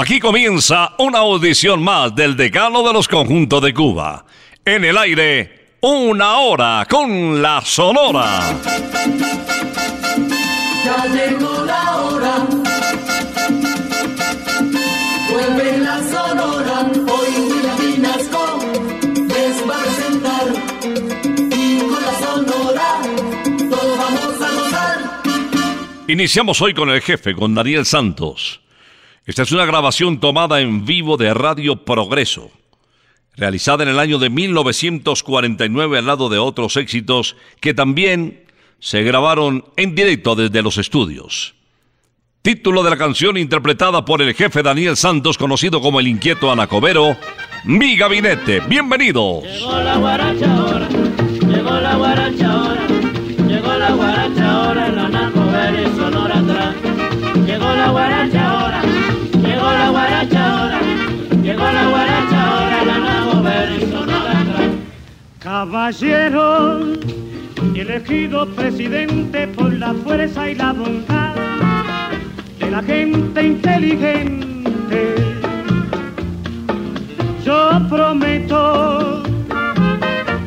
Aquí comienza una audición más del decano de los conjuntos de Cuba. En el aire, una hora con la Sonora. Ya llegó la hora. Vuelve la Sonora. Hoy William Vinasco les va a presentar. Y con la Sonora todos vamos a gozar. Iniciamos hoy con el jefe, con Daniel Santos. Esta es una grabación tomada en vivo de Radio Progreso, realizada en el año de 1949 al lado de otros éxitos que también se grabaron en directo desde los estudios. Título de la canción interpretada por el jefe Daniel Santos, conocido como el inquieto Anacobero, Mi Gabinete. Bienvenidos. Llegó la guaracha ahora, llegó la guaracha ahora, llegó la guaracha ahora, Caballero, elegido presidente por la fuerza y la bondad de la gente inteligente, yo prometo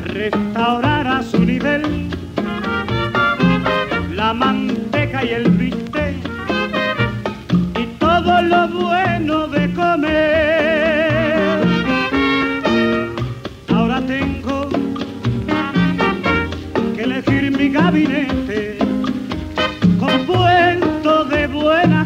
restaurar a su nivel la manteca y el bistec y todo lo cuento de buena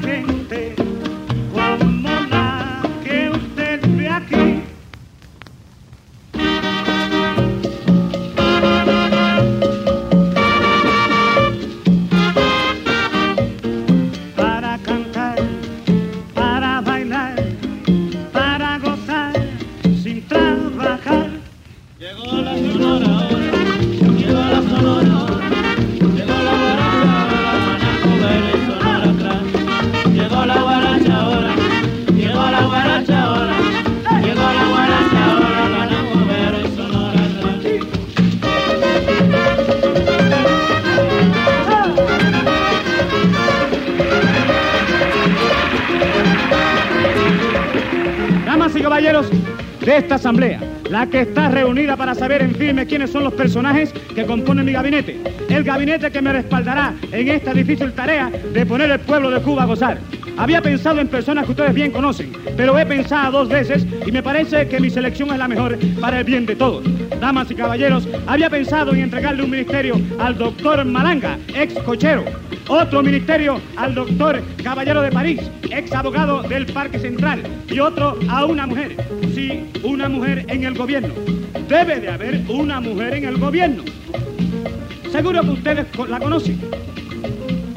firme quiénes son los personajes que componen mi gabinete, el gabinete que me respaldará en esta difícil tarea de poner el pueblo de Cuba a gozar. Había pensado en personas que ustedes bien conocen, pero he pensado dos veces y me parece que mi selección es la mejor para el bien de todos. Damas y caballeros, había pensado en entregarle un ministerio al doctor Malanga, ex cochero, otro ministerio al doctor Caballero de París, ex abogado del Parque Central, y otro a una mujer. Sí, una mujer en el gobierno. Debe de haber una mujer en el gobierno. Seguro que ustedes la conocen.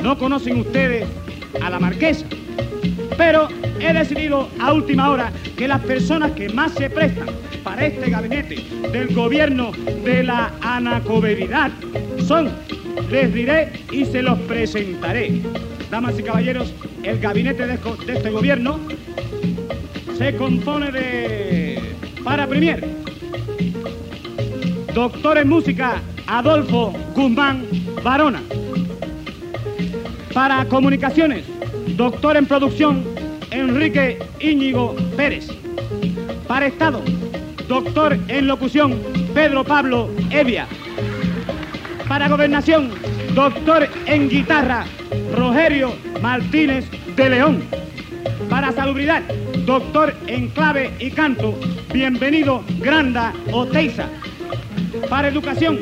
No conocen ustedes a la marquesa. Pero he decidido a última hora que las personas que más se prestan para este gabinete del gobierno de la anacoberidad son, les diré y se los presentaré. Damas y caballeros, el gabinete de, este gobierno se compone de, para premier, doctor en música Adolfo Guzmán Barona. Para comunicaciones, doctor en producción Enrique Íñigo Pérez. Para Estado, doctor en locución Pedro Pablo Evia. Para gobernación, doctor en guitarra Rogerio Martínez de León. Para salubridad, doctor en clave y canto, bienvenido Granda Oteiza. Para educación,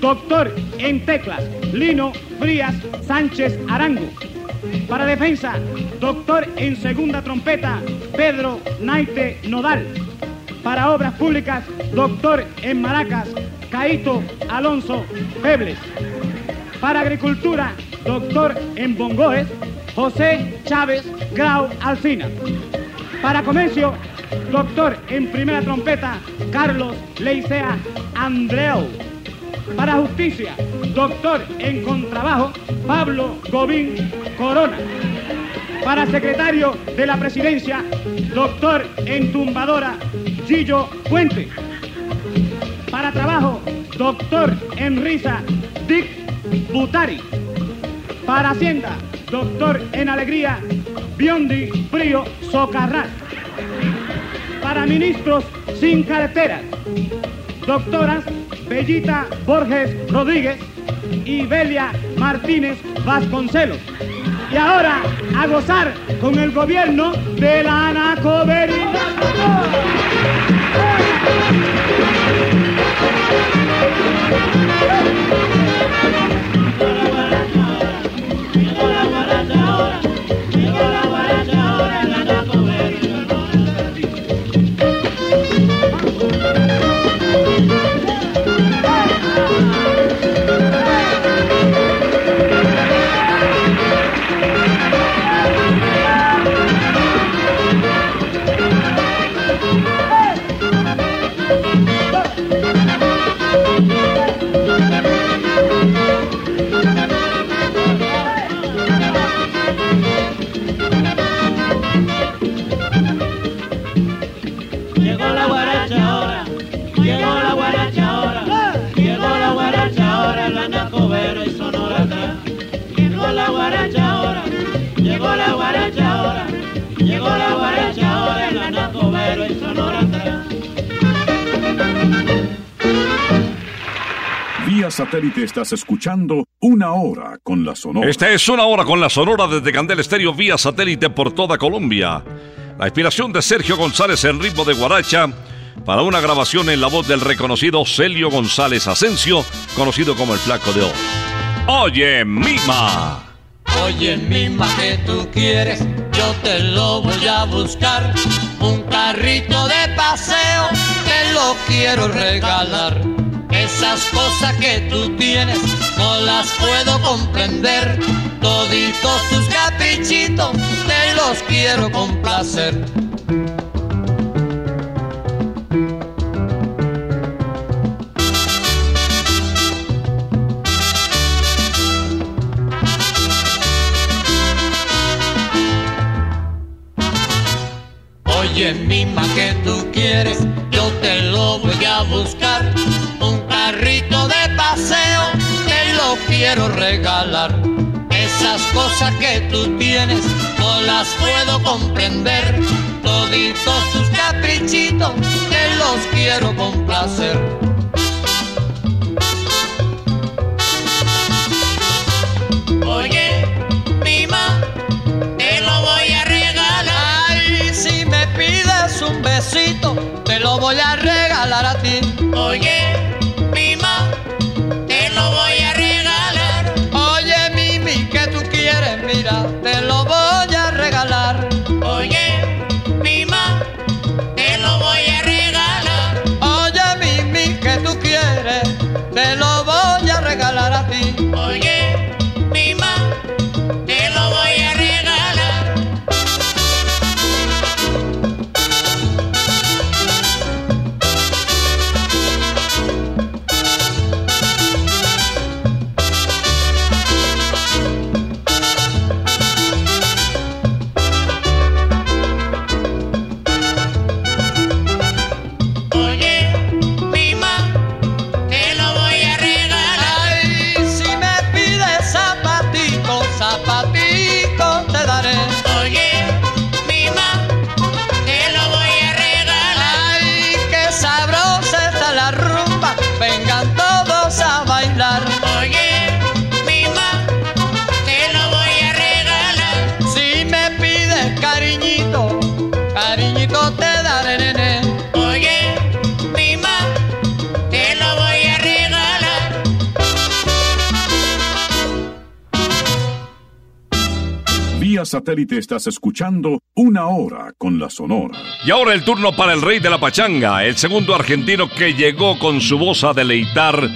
doctor en teclas, Lino Frías Sánchez Arango. Para defensa, doctor en segunda trompeta, Pedro Naite Nodal. Para obras públicas, doctor en maracas, Caito Alonso Febles. Para agricultura, doctor en bongoes, José Chávez Grau Alcina. Para comercio, doctor en primera trompeta, Carlos Leicea Andreu. Para justicia, doctor en contrabajo, Pablo Gobín Corona. Para secretario de la presidencia, doctor en tumbadora, Gillo Puente. Para trabajo, doctor en risa, Dick Butari. Para hacienda, doctor en alegría, Biondi Frío Socarrat. Para ministros sin carteras, doctoras Bellita Borges Rodríguez y Belia Martínez Vasconcelos. Y ahora a gozar con el gobierno de la Anacoberidad. Satélite estás escuchando Una Hora con la Sonora. Esta es una hora con la Sonora desde Candel Estéreo vía satélite por toda Colombia. La inspiración de Sergio González en ritmo de guaracha para una grabación en la voz del reconocido Celio González Asensio, conocido como el Flaco de Oro. Oye, Mima. Oye, mima que tú quieres, yo te lo voy a buscar. Un carrito de paseo, te lo quiero regalar. Esas cosas que tú tienes, no las puedo comprender. Toditos tus caprichitos, te los quiero complacer. Quiero regalar. Esas cosas que tú tienes no las puedo comprender. Toditos tus caprichitos que los quiero complacer. Oye, mima, te lo voy a regalar. Ay, si me pides un besito, te lo voy a regalar a ti. Satélite estás escuchando Una Hora con la Sonora. Y ahora el turno para el rey de la pachanga, el segundo argentino que llegó con su voz a deleitar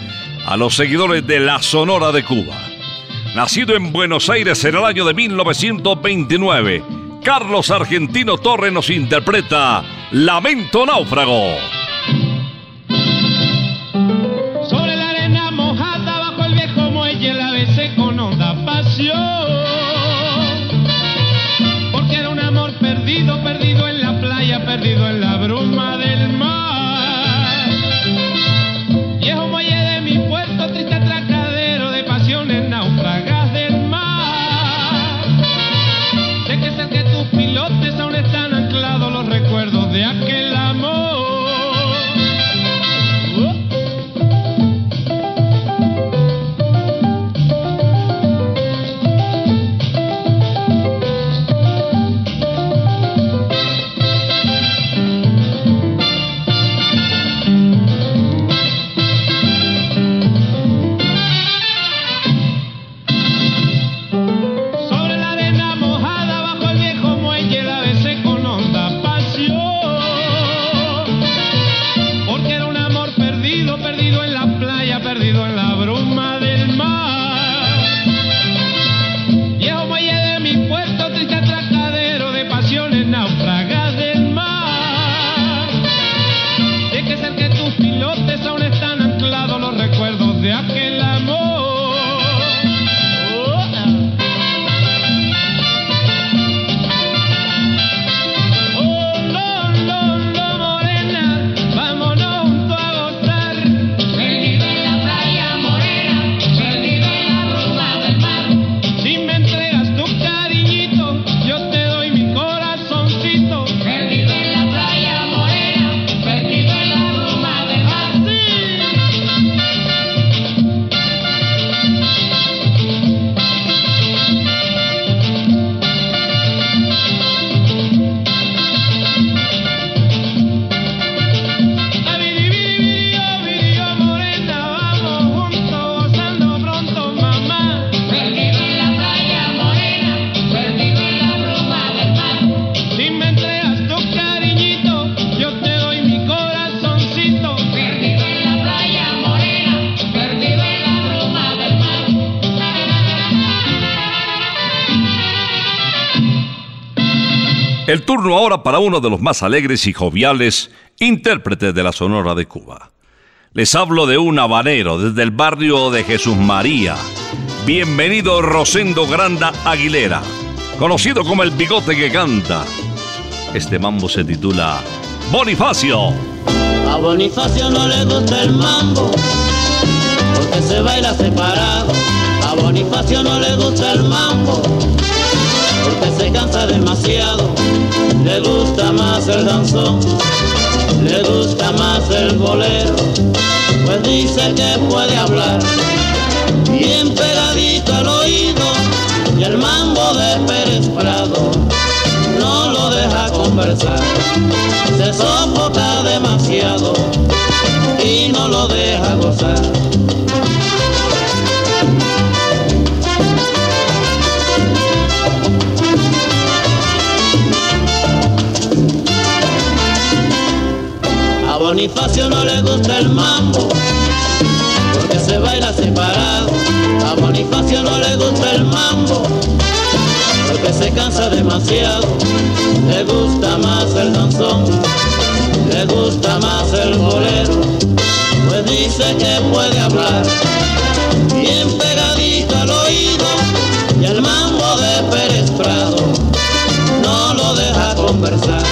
a los seguidores de la Sonora de Cuba. Nacido en Buenos Aires en el año de 1929, Carlos Argentino Torre nos interpreta Lamento Náufrago. El turno ahora para uno de los más alegres y joviales intérpretes de la Sonora de Cuba. Les hablo de un habanero desde el barrio de Jesús María. Bienvenido Rosendo Granda Aguilera, conocido como el bigote que canta. Este mambo se titula Bonifacio. A Bonifacio no le gusta el mambo, porque se baila separado. A Bonifacio no le gusta el mambo, se cansa demasiado. Le gusta más el danzón, le gusta más el bolero, pues dice que puede hablar bien pegadito al oído y el mambo de Pérez Prado no lo deja conversar, se sofoca demasiado y no lo deja gozar. Bonifacio no le gusta el mambo, porque se baila separado. A Bonifacio no le gusta el mambo, porque se cansa demasiado. Le gusta más el danzón, le gusta más el bolero, pues dice que puede hablar bien pegadito al oído y el mambo de Pérez Prado no lo deja conversar,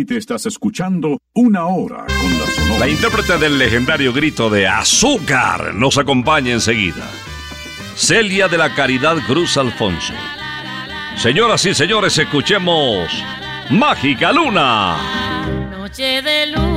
satélite estás escuchando Una Hora con la Sonora. La intérprete del legendario grito de azúcar nos acompaña enseguida. Celia de la Caridad Cruz Alfonso. Señoras y señores, escuchemos Mágica Luna. Noche de luna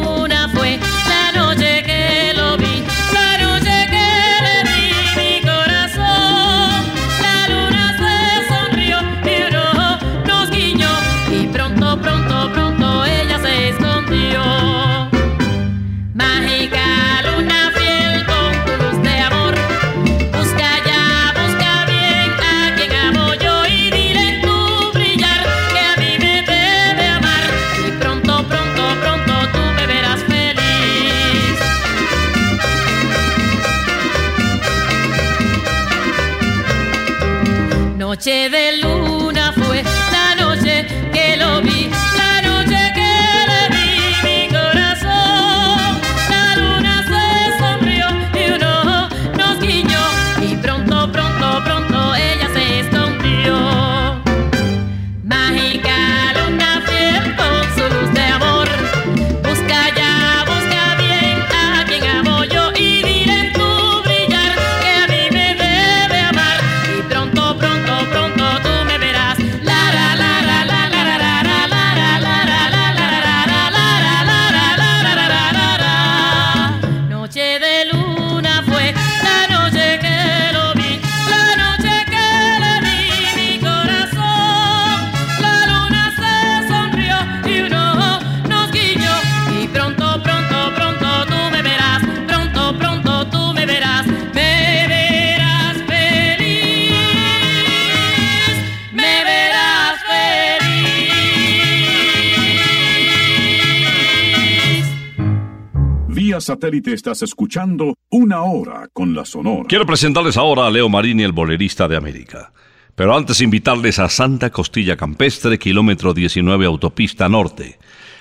Vía satélite estás escuchando Una Hora con la Sonora. Quiero presentarles ahora a Leo Marini, el bolerista de América. Pero antes invitarles a Santa Costilla Campestre, kilómetro 19 Autopista Norte.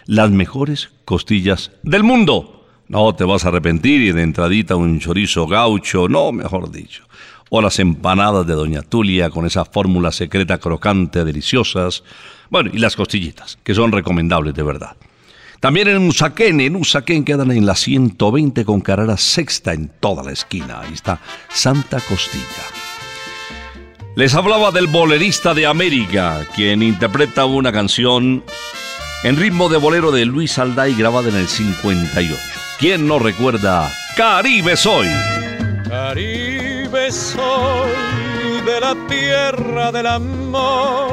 Las mejores costillas del mundo. No te vas a arrepentir y de entradita un chorizo gaucho, no, mejor dicho. O las empanadas de Doña Tulia con esa fórmula secreta crocante, deliciosas. Bueno, y las costillitas, que son recomendables de verdad. También en Usaquén, en Usaquén quedan en la 120 con carrera sexta en toda la esquina. Ahí está Santa Costilla. Les hablaba del bolerista de América, quien interpreta una canción en ritmo de bolero de Luis Alday grabada en el 58. ¿Quién no recuerda Caribe Soy? Caribe soy de la tierra del amor,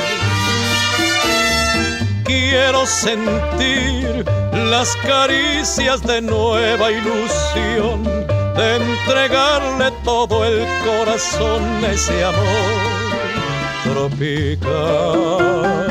Sentir las caricias de nueva ilusión, de entregarle todo el corazón a ese amor tropical.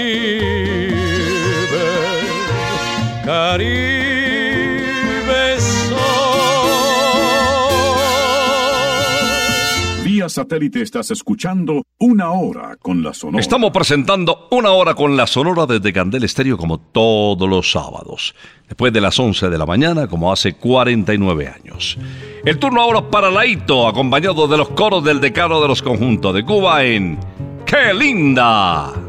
Caribe soy. Vía satélite estás escuchando Una Hora con la Sonora. Estamos presentando una hora con la Sonora desde Candel Estéreo como todos los sábados, después de las 11 de la mañana como hace 49 años. El turno ahora para Laito, acompañado de los coros del decano de los conjuntos de Cuba en ¡Qué linda!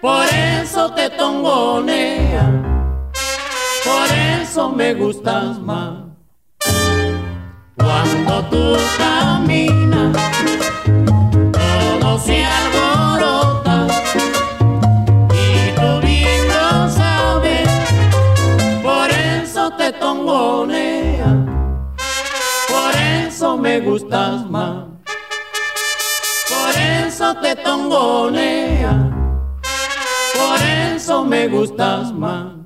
Por eso te tongonea, por eso me gustas más. Cuando tú caminas, todo se alborota y tú bien lo sabes. Por eso te tongonea, por eso me gustas más. Te tongonea por eso me gustas más.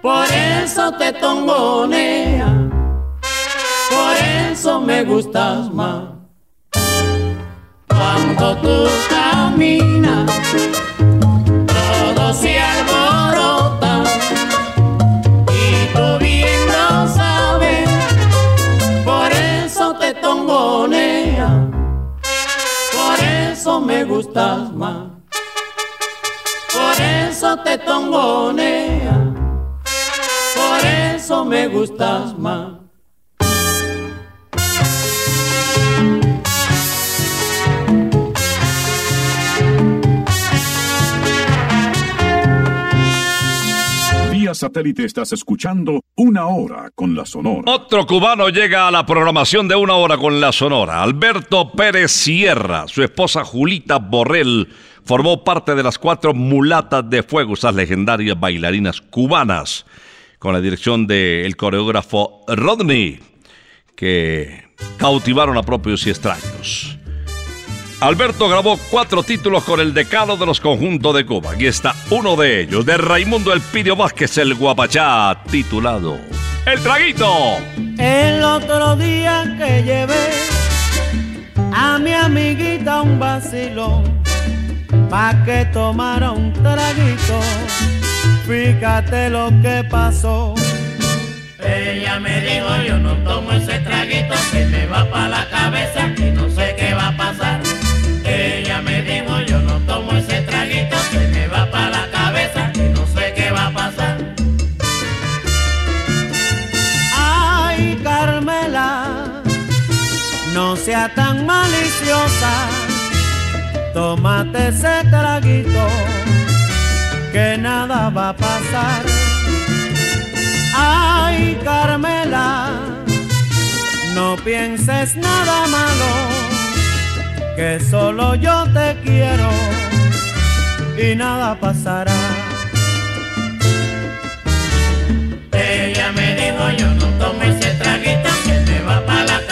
Por eso te tongonea, por eso me gustas más. Cuando tú caminas, todo se alborota. Y tú bien lo sabes, por eso te tongonea, por eso me gustas más, eso te tongonea, por eso me gustas más. Vía satélite estás escuchando Una Hora con la Sonora. Otro cubano llega a la programación de una hora con la Sonora. Alberto Pérez Sierra, su esposa Julita Borrell, formó parte de las cuatro mulatas de fuego, esas legendarias bailarinas cubanas, con la dirección del coreógrafo Rodney, que cautivaron a propios y extraños. Alberto grabó cuatro títulos con el decano de los conjuntos de Cuba. Aquí está uno de ellos, de Raimundo Elpidio Vázquez, el Guapachá, titulado El Traguito. El otro día que llevé a mi amiguita un vacilón pa' que tomara un traguito. Fíjate lo que pasó. Ella me dijo yo no tomo ese traguito que me va pa' la cabeza y no Tómate ese traguito que nada va a pasar. Ay, Carmela, no pienses nada malo, que solo yo te quiero y nada pasará. Ella me dijo yo no tomo ese traguito que me va pa' la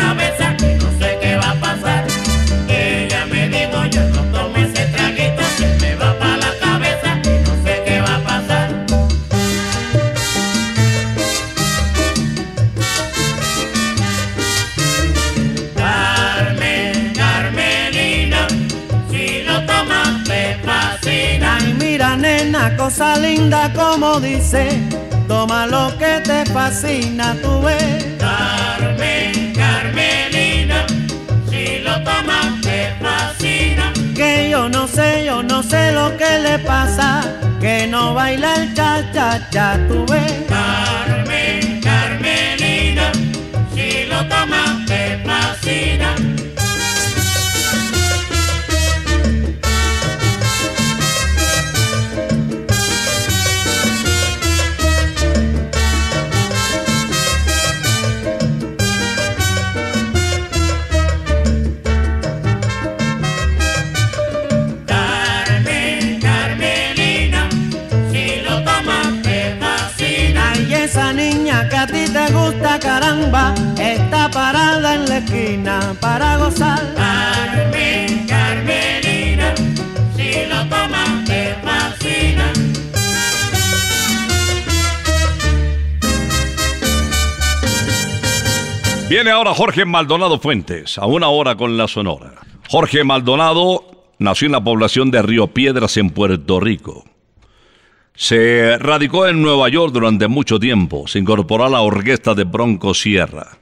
cosa linda como dice, toma lo que te fascina, tú ves. Carmen, Carmelina, si lo tomas te fascina. Que yo no sé, yo no sé lo que le pasa, que no baila el cha cha cha, tú ves. Carmen, Carmelina, si lo tomas te fascina. Caramba, está parada en la esquina para gozar. Carmen, Carmelina, si lo tomas te fascina. Viene ahora Jorge Maldonado Fuentes, a una hora con la Sonora. Jorge Maldonado nació en la población de Río Piedras en Puerto Rico. Se radicó en Nueva York durante mucho tiempo, se incorporó a la orquesta de Bronco Sierra.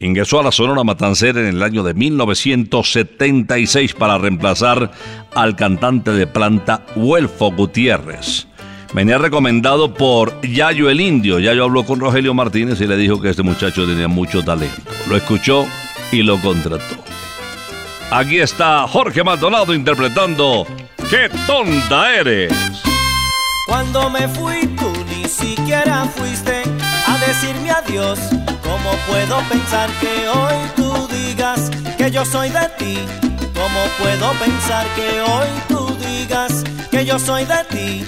Ingresó a la Sonora Matancera en el año de 1976 para reemplazar al cantante de planta Huelfo Gutiérrez. Venía recomendado por Yayo el Indio. Yayo habló con Rogelio Martínez y le dijo que este muchacho tenía mucho talento. Lo escuchó y lo contrató. Aquí está Jorge Maldonado interpretando ¡Qué tonta eres! Cuando me fui tú ni siquiera fuiste a decirme adiós. ¿Cómo puedo pensar que hoy tú digas que yo soy de ti? ¿Cómo puedo pensar que hoy tú digas que yo soy de ti?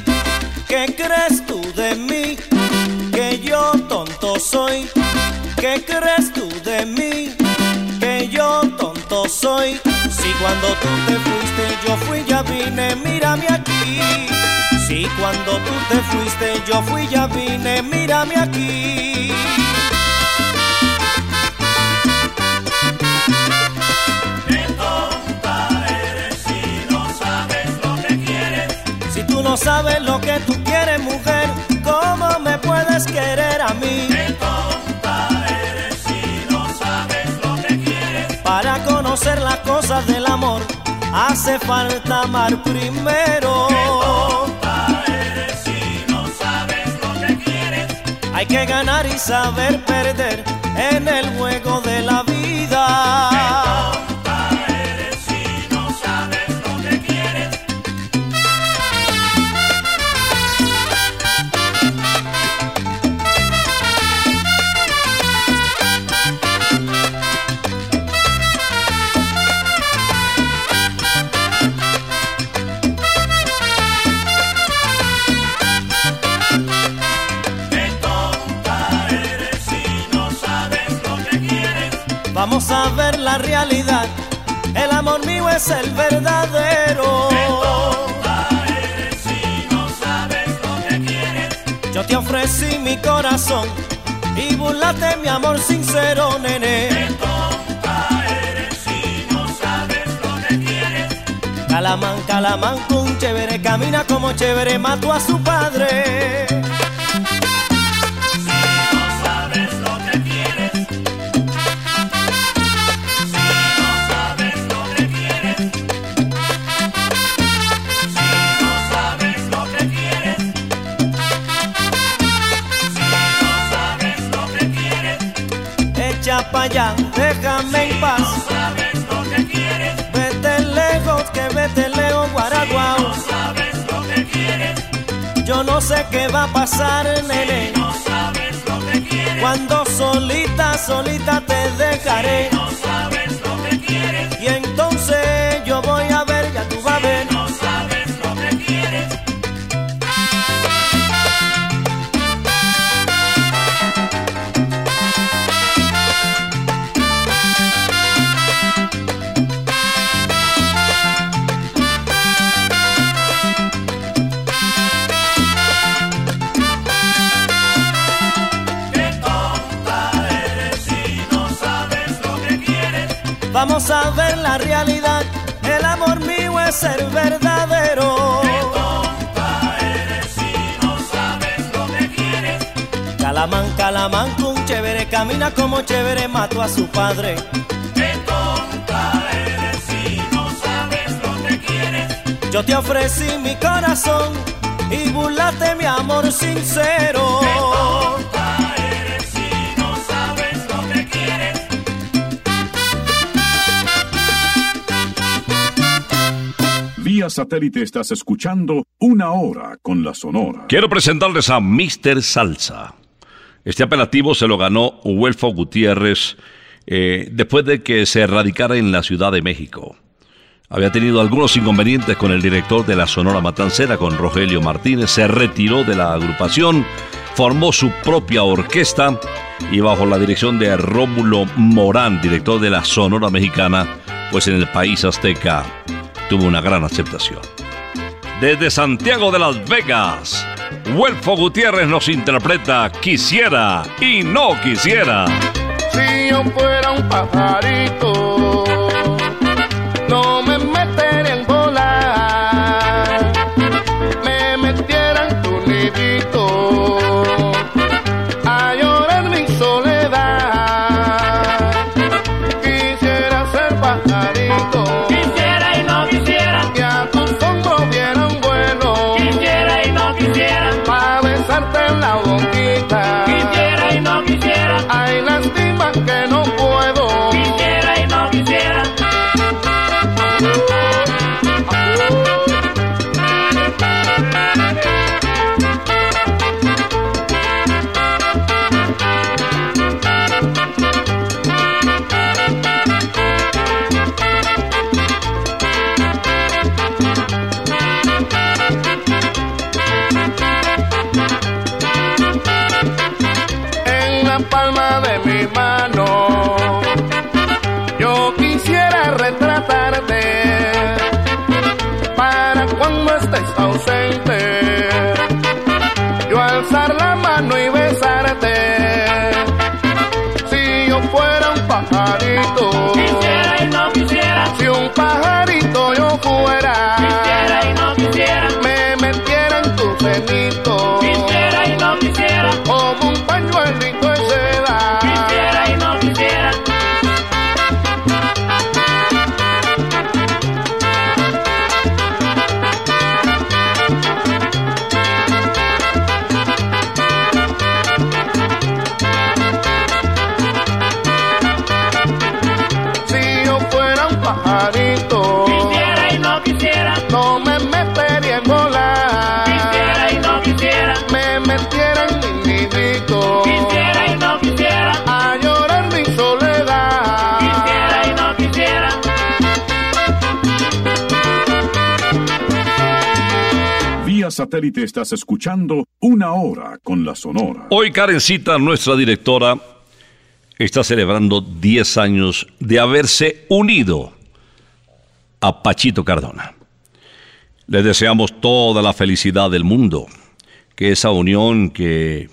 ¿Qué crees tú de mí? Que yo tonto soy. ¿Qué crees tú de mí? Que yo tonto soy. Si cuando tú te fuiste yo fui ya vine, mírame aquí. Si cuando tú te fuiste yo fui ya vine, mírame aquí. Qué tonta eres si no sabes lo que quieres. Si tú no sabes lo que tú quieres, mujer, ¿cómo me puedes querer a mí? Qué tonta eres si no sabes lo que quieres. Para conocer las cosas del amor, hace falta amar primero. Qué Hay que ganar y saber perder en el juego de la vida. La realidad. El amor mío es el verdadero. Eres si no sabes lo que quieres. Yo te ofrecí mi corazón y burlate mi amor sincero, nene. eres si no sabes lo que quieres. Calamán, calamán, un chévere, camina como chévere, mató a su padre. Déjame en paz. No sabes lo que quieres. Vete lejos, que vete lejos, guaraguao. No sabes lo que quieres. Yo no sé qué va a pasar, nene. No sabes lo que quieres. Cuando solita, solita te dejaré. No sabes lo que quieres. Y entonces yo voy a ver, la realidad. El amor mío es el verdadero. Qué tonta eres si no sabes lo que quieres. Calamán, calamán, un chévere, camina como chévere, mató a su padre. Qué tonta eres si no sabes lo que quieres. Yo te ofrecí mi corazón y burlaste mi amor sincero. Qué Satélite estás escuchando Una Hora con la Sonora. Quiero presentarles a Mr. Salsa. Este apelativo se lo ganó Huelfo Gutiérrez eh, después de que se radicara en la Ciudad de México. Había tenido algunos inconvenientes con el director de la Sonora Matancera, con Rogelio Martínez, se retiró de la agrupación, formó su propia orquesta y bajo la dirección de Rómulo Morán, director de la Sonora Mexicana, pues en el país azteca tuvo una gran aceptación. Desde Santiago de las Vegas, Huelfo Gutiérrez nos interpreta Quisiera y no quisiera. Si yo fuera un pajarito, satélite estás escuchando Una Hora con la Sonora. Hoy Karencita, nuestra directora, está celebrando 10 años de haberse unido a Pachito Cardona. Les deseamos toda la felicidad del mundo, que esa unión que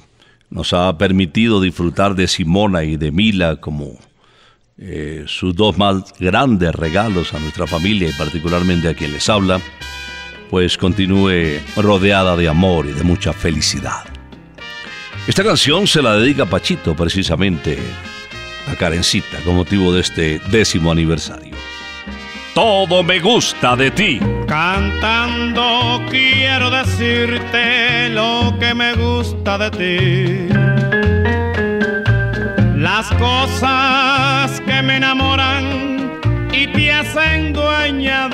nos ha permitido disfrutar de Simona y de Mila como eh, sus dos más grandes regalos a nuestra familia y particularmente a quien les habla, pues continúe rodeada de amor y de mucha felicidad. Esta canción se la dedica Pachito precisamente a Karencita con motivo de este décimo aniversario. Todo me gusta de ti. Cantando quiero decirte lo que me gusta de ti. Las cosas que me enamoran y te hacen dueña.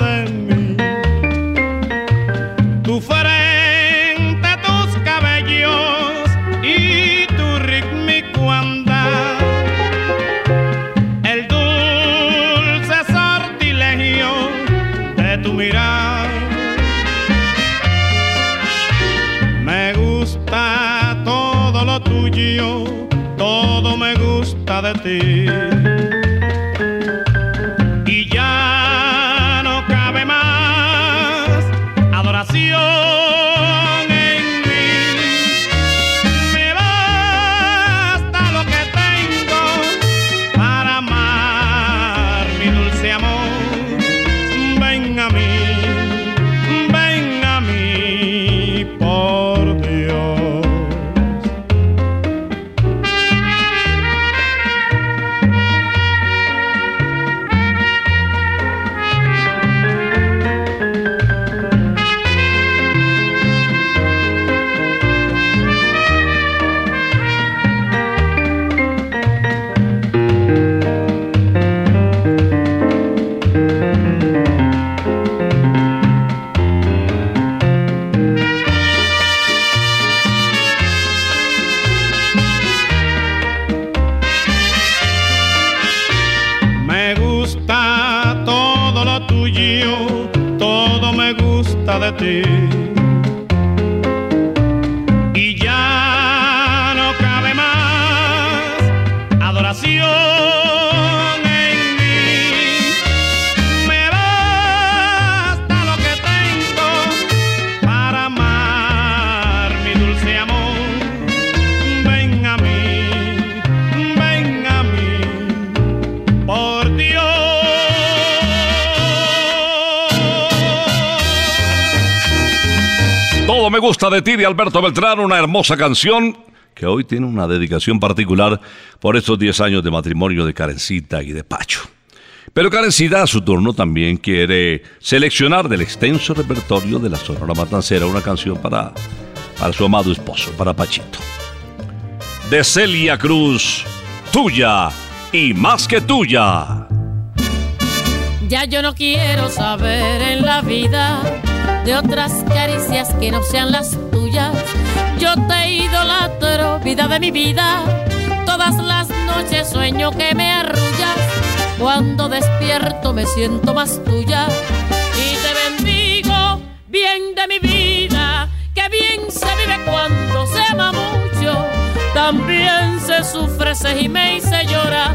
Tu frente, tus cabellos y tu rítmico andar. El dulce sortilegio de tu mirar. Me gusta todo lo tuyo, todo me gusta de ti. Gusta de ti de Alberto Beltrán, una hermosa canción que hoy tiene una dedicación particular por estos 10 años de matrimonio de Karencita y de Pacho. Pero Karencita a su turno también quiere seleccionar del extenso repertorio de la Sonora Matancera una canción para, para su amado esposo, para Pachito. De Celia Cruz, tuya y más que tuya. Ya yo no quiero saber en la vida de otras caricias que no sean las tuyas. Yo te idolatro, vida de mi vida. Todas las noches sueño que me arrullas. Cuando despierto me siento más tuya. Y te bendigo, bien de mi vida. Que bien se vive cuando se ama mucho. También se sufre, se gime y se llora.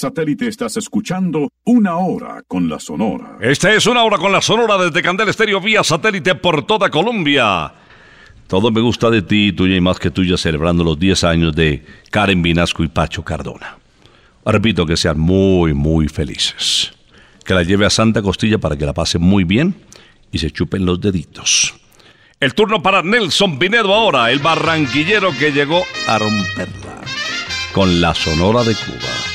Satélite estás escuchando Una Hora con la Sonora. Esta es una hora con la sonora desde Candel Estéreo vía satélite por toda Colombia. Todo me gusta de ti, tuya y más que tuya, celebrando los 10 años de Karen Vinasco y Pacho Cardona. Repito que sean muy, muy felices. Que la lleve a Santa Costilla para que la pasen muy bien y se chupen los deditos. El turno para Nelson Pinedo ahora, el barranquillero que llegó a romperla con la Sonora de Cuba.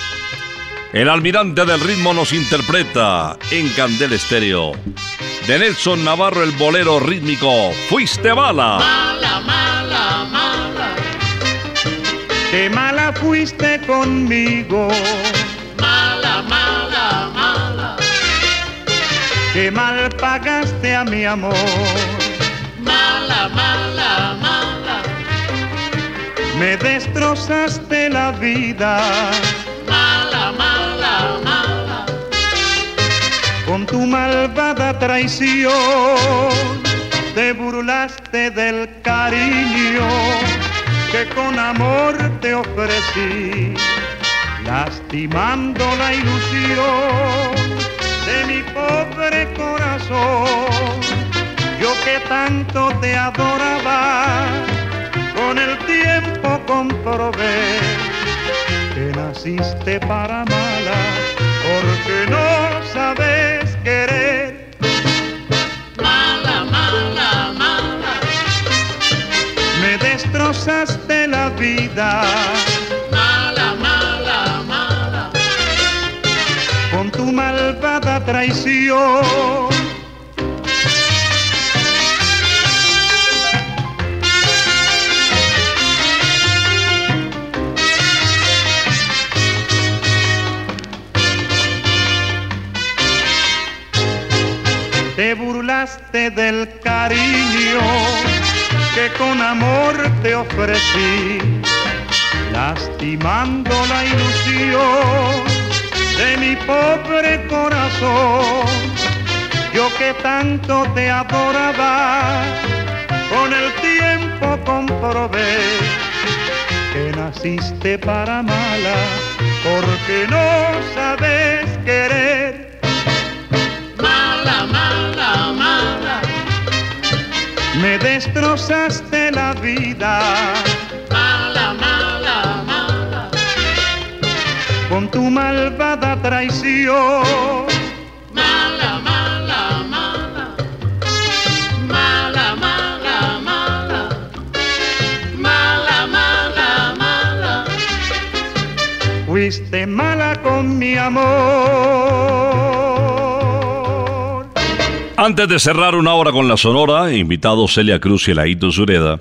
El almirante del ritmo nos interpreta en Candel Estéreo. De Nelson Navarro el bolero rítmico Fuiste bala. Mala, mala, mala. Qué mala fuiste conmigo, Mala, mala, mala. qué mal pagaste a mi amor. Mala, mala, mala. Me destrozaste la vida con tu malvada traición. Te burlaste del cariño que con amor te ofrecí, lastimando la ilusión de mi pobre corazón. Yo que tanto te adoraba, con el tiempo comprobé que naciste para mala, porque no sabes querer. Mala, mala, mala. Me destrozaste la vida Mala, mala, mala. con tu malvada traición. Te burlaste del cariño que con amor te ofrecí, lastimando la ilusión de mi pobre corazón. Yo que tanto te adoraba, con el tiempo comprobé que naciste para mala, porque no sabes querer. Mala, mala. Me destrozaste la vida Mala, mala, mala. con tu malvada traición. Mala, mala, mala. Mala, mala, mala. Mala, mala, mala. Fuiste mala con mi amor. Antes de cerrar una hora con la Sonora, invitados Celia Cruz y Elaito Zureda,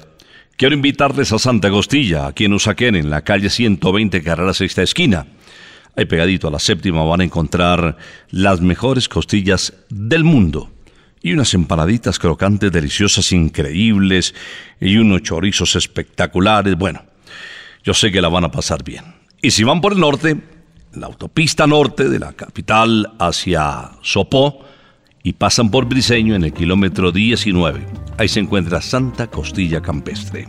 quiero invitarles a Santa Costilla, aquí en Usaquén, en la calle 120, carrera sexta esquina. Ahí pegadito a la séptima van a encontrar las mejores costillas del mundo. Y unas empanaditas crocantes deliciosas, increíbles, y unos chorizos espectaculares. Bueno, yo sé que la van a pasar bien. Y si van por el norte, la autopista norte de la capital hacia Sopó, y pasan por Briseño en el kilómetro 19. Ahí se encuentra Santa Costilla Campestre.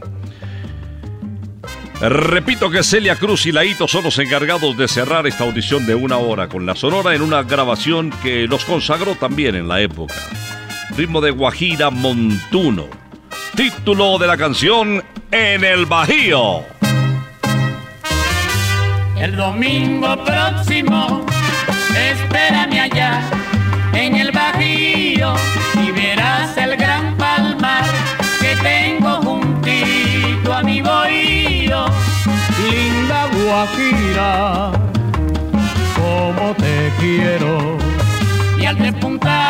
Repito que Celia Cruz y Laito son los encargados de cerrar esta audición de una hora con la Sonora en una grabación que los consagró también en la época. Ritmo de Guajira Montuno. Título de la canción En el Bajío. El domingo próximo, allá y verás el gran palmar que tengo juntito a mi bohío. Linda Guajira, como te quiero. Y al despuntar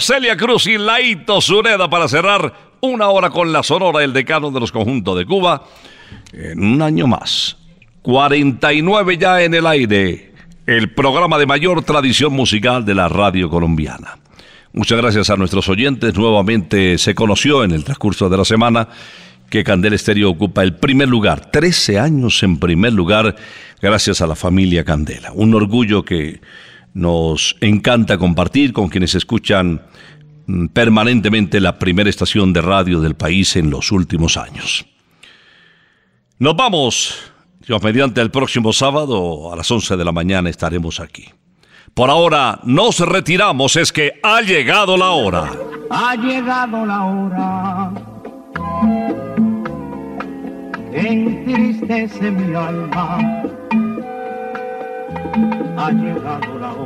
Celia Cruz y Laito Zureda para cerrar una hora con la Sonora, el decano de los conjuntos de Cuba. En un año más. 49 ya en el aire. El programa de mayor tradición musical de la radio colombiana. Muchas gracias a nuestros oyentes. Nuevamente se conoció en el transcurso de la semana que Candel Estéreo ocupa el primer lugar, 13 años en primer lugar, gracias a la familia Candela. Un orgullo que nos encanta compartir con quienes escuchan mm, permanentemente la primera estación de radio del país en los últimos años. Nos vamos. Dios mediante el próximo sábado a las 11 de la mañana estaremos aquí. Por ahora nos retiramos, es que ha llegado la hora. Ha llegado la hora entristece mi alma. Ha llegado la hora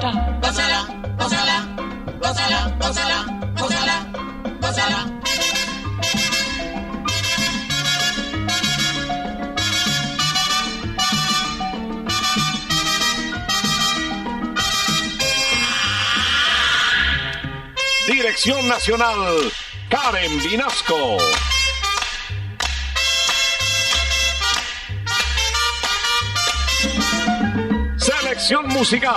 Santa, gózala, gózala, gózala, gózala, gózala, gózala. Dirección Nacional, Karen Vinasco. Selección musical,